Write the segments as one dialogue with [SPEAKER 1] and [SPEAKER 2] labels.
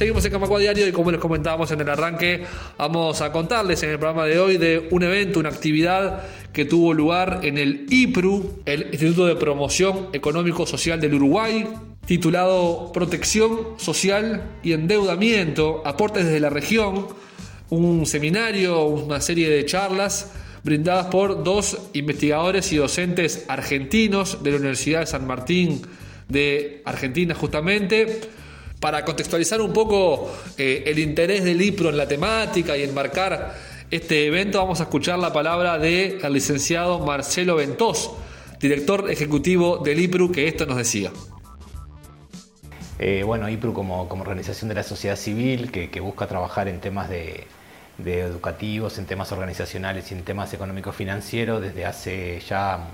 [SPEAKER 1] Seguimos en Camacua Diario y como les comentábamos en el arranque, vamos a contarles en el programa de hoy de un evento, una actividad que tuvo lugar en el IPRU, el Instituto de Promoción Económico Social del Uruguay, titulado Protección Social y Endeudamiento, aportes desde la región, un seminario, una serie de charlas brindadas por dos investigadores y docentes argentinos de la Universidad de San Martín de Argentina justamente, para contextualizar un poco eh, el interés del IPRO en la temática y enmarcar este evento, vamos a escuchar la palabra del licenciado Marcelo Ventós, director ejecutivo del IPRU, que esto nos decía.
[SPEAKER 2] Eh, bueno, IPRU como, organización de la sociedad civil que, busca trabajar en temas de, educativos, en temas organizacionales y en temas económicos financieros desde hace ya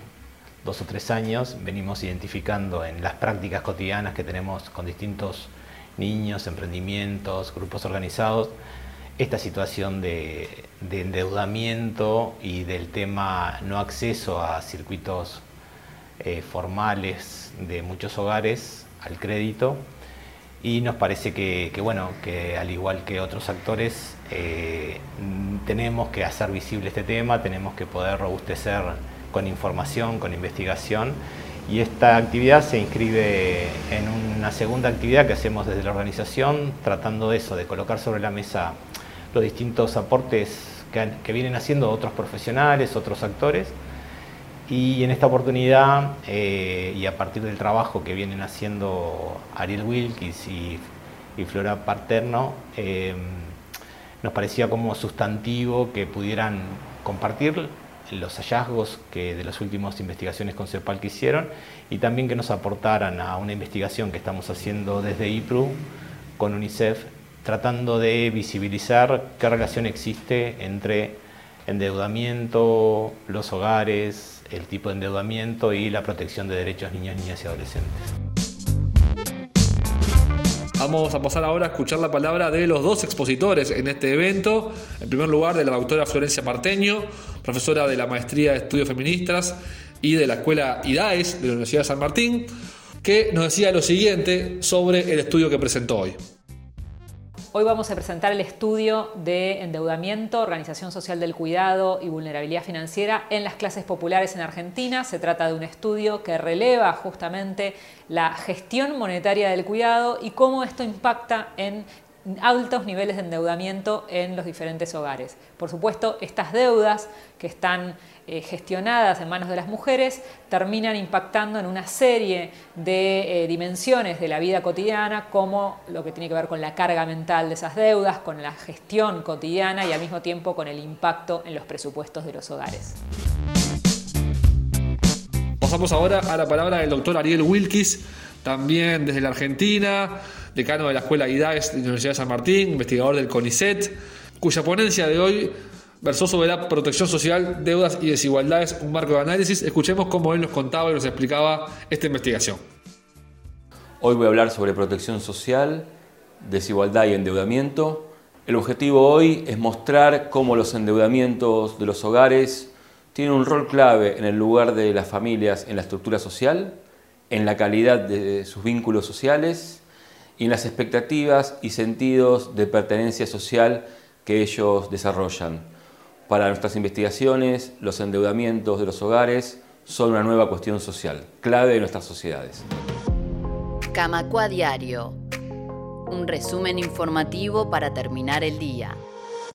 [SPEAKER 2] dos o tres años venimos identificando en las prácticas cotidianas que tenemos con distintos niños, emprendimientos, grupos organizados, esta situación de, endeudamiento y del tema no acceso a circuitos eh, formales de muchos hogares al crédito. Y nos parece que, bueno, que al igual que otros actores eh, tenemos que hacer visible este tema, tenemos que poder robustecer con información, con investigación y esta actividad se inscribe en una segunda actividad que hacemos desde la organización, tratando eso, de colocar sobre la mesa los distintos aportes que, vienen haciendo otros profesionales, otros actores. Y en esta oportunidad, eh, y a partir del trabajo que vienen haciendo Ariel Wilkins y, Flora Paterno, eh, nos parecía como sustantivo que pudieran compartir los hallazgos que de las últimas investigaciones con CEPAL que hicieron y también que nos aportaran a una investigación que estamos haciendo desde IPRU con UNICEF tratando de visibilizar qué relación existe entre endeudamiento, los hogares, el tipo de endeudamiento y la protección de derechos de niños, niñas y adolescentes.
[SPEAKER 1] Vamos a pasar ahora a escuchar la palabra de los dos expositores en este evento. En primer lugar, de la doctora Florencia Marteño, profesora de la Maestría de Estudios Feministas y de la Escuela IDAES de la Universidad de San Martín, que nos decía lo siguiente sobre el estudio que presentó hoy.
[SPEAKER 3] Hoy vamos a presentar el estudio de endeudamiento, organización social del cuidado y vulnerabilidad financiera en las clases populares en Argentina. Se trata de un estudio que releva justamente la gestión monetaria del cuidado y cómo esto impacta en altos niveles de endeudamiento en los diferentes hogares. Por supuesto, estas deudas que están eh, gestionadas en manos de las mujeres terminan impactando en una serie de eh, dimensiones de la vida cotidiana, como lo que tiene que ver con la carga mental de esas deudas, con la gestión cotidiana y al mismo tiempo con el impacto en los presupuestos de los hogares.
[SPEAKER 1] Pasamos ahora a la palabra del doctor Ariel Wilkis, también desde la Argentina, decano de la Escuela IDAES de la Universidad de San Martín, investigador del CONICET, cuya ponencia de hoy versó sobre la protección social, deudas y desigualdades, un marco de análisis. Escuchemos cómo él nos contaba y nos explicaba esta investigación.
[SPEAKER 4] Hoy voy a hablar sobre protección social, desigualdad y endeudamiento. El objetivo hoy es mostrar cómo los endeudamientos de los hogares tienen un rol clave en el lugar de las familias en la estructura social, en la calidad de sus vínculos sociales y en las expectativas y sentidos de pertenencia social que ellos desarrollan. Para nuestras investigaciones, los endeudamientos de los hogares son una nueva cuestión social, clave de nuestras sociedades.
[SPEAKER 5] Camacua Diario. Un resumen informativo para terminar el día.